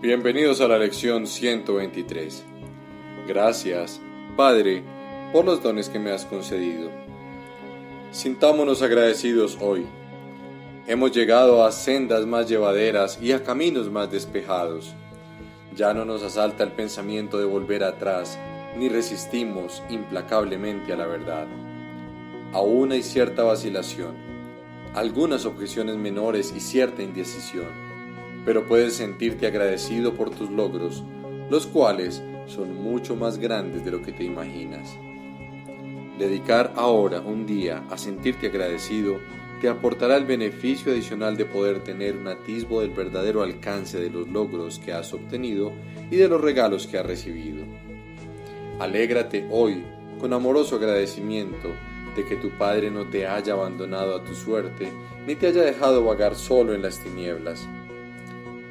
Bienvenidos a la lección 123. Gracias, Padre, por los dones que me has concedido. Sintámonos agradecidos hoy. Hemos llegado a sendas más llevaderas y a caminos más despejados. Ya no nos asalta el pensamiento de volver atrás, ni resistimos implacablemente a la verdad. Aún hay cierta vacilación, algunas objeciones menores y cierta indecisión pero puedes sentirte agradecido por tus logros, los cuales son mucho más grandes de lo que te imaginas. Dedicar ahora un día a sentirte agradecido te aportará el beneficio adicional de poder tener un atisbo del verdadero alcance de los logros que has obtenido y de los regalos que has recibido. Alégrate hoy con amoroso agradecimiento de que tu Padre no te haya abandonado a tu suerte ni te haya dejado vagar solo en las tinieblas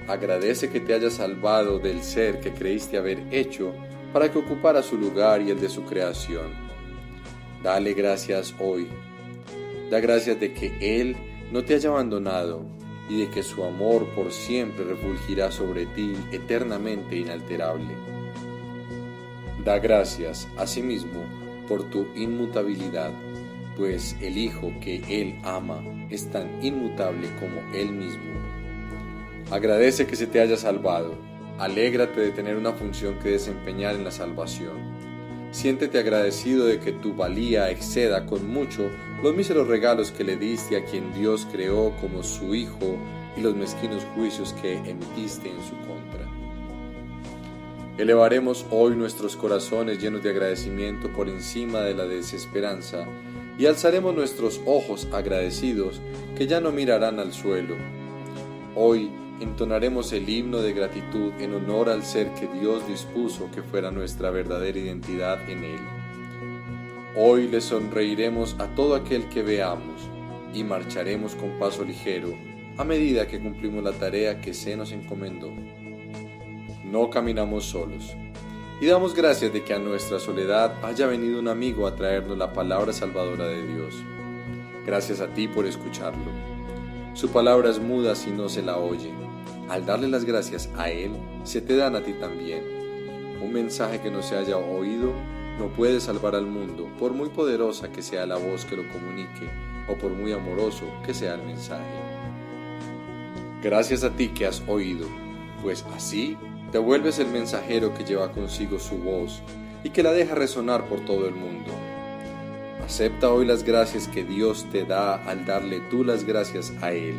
Agradece que te haya salvado del ser que creíste haber hecho para que ocupara su lugar y el de su creación. Dale gracias hoy. Da gracias de que Él no te haya abandonado y de que su amor por siempre refulgirá sobre ti eternamente inalterable. Da gracias asimismo por tu inmutabilidad, pues el Hijo que Él ama es tan inmutable como Él mismo. Agradece que se te haya salvado. Alégrate de tener una función que desempeñar en la salvación. Siéntete agradecido de que tu valía exceda con mucho los míseros regalos que le diste a quien Dios creó como su Hijo y los mezquinos juicios que emitiste en su contra. Elevaremos hoy nuestros corazones llenos de agradecimiento por encima de la desesperanza y alzaremos nuestros ojos agradecidos que ya no mirarán al suelo. Hoy entonaremos el himno de gratitud en honor al ser que Dios dispuso que fuera nuestra verdadera identidad en Él. Hoy le sonreiremos a todo aquel que veamos y marcharemos con paso ligero a medida que cumplimos la tarea que se nos encomendó. No caminamos solos y damos gracias de que a nuestra soledad haya venido un amigo a traernos la palabra salvadora de Dios. Gracias a ti por escucharlo. Su palabra es muda si no se la oye al darle las gracias a Él, se te dan a ti también. Un mensaje que no se haya oído no puede salvar al mundo, por muy poderosa que sea la voz que lo comunique o por muy amoroso que sea el mensaje. Gracias a ti que has oído, pues así te vuelves el mensajero que lleva consigo su voz y que la deja resonar por todo el mundo. Acepta hoy las gracias que Dios te da al darle tú las gracias a Él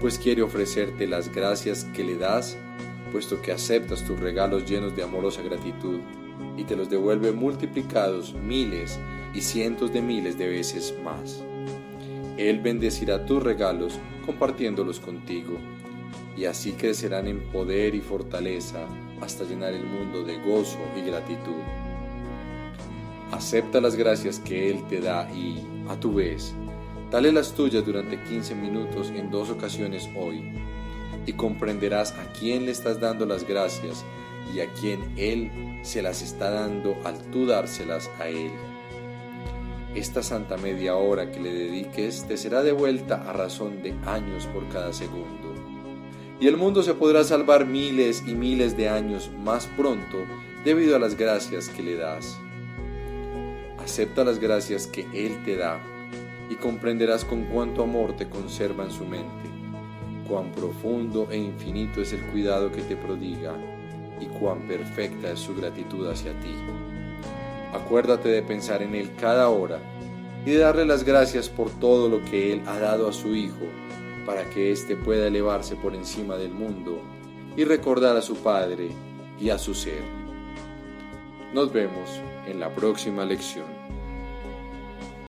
pues quiere ofrecerte las gracias que le das, puesto que aceptas tus regalos llenos de amorosa gratitud y te los devuelve multiplicados miles y cientos de miles de veces más. Él bendecirá tus regalos compartiéndolos contigo, y así crecerán en poder y fortaleza hasta llenar el mundo de gozo y gratitud. Acepta las gracias que Él te da y, a tu vez, Dale las tuyas durante 15 minutos en dos ocasiones hoy y comprenderás a quién le estás dando las gracias y a quién Él se las está dando al tú dárselas a Él. Esta santa media hora que le dediques te será devuelta a razón de años por cada segundo. Y el mundo se podrá salvar miles y miles de años más pronto debido a las gracias que le das. Acepta las gracias que Él te da y comprenderás con cuánto amor te conserva en su mente, cuán profundo e infinito es el cuidado que te prodiga y cuán perfecta es su gratitud hacia ti. Acuérdate de pensar en Él cada hora y de darle las gracias por todo lo que Él ha dado a su Hijo, para que éste pueda elevarse por encima del mundo y recordar a su Padre y a su ser. Nos vemos en la próxima lección.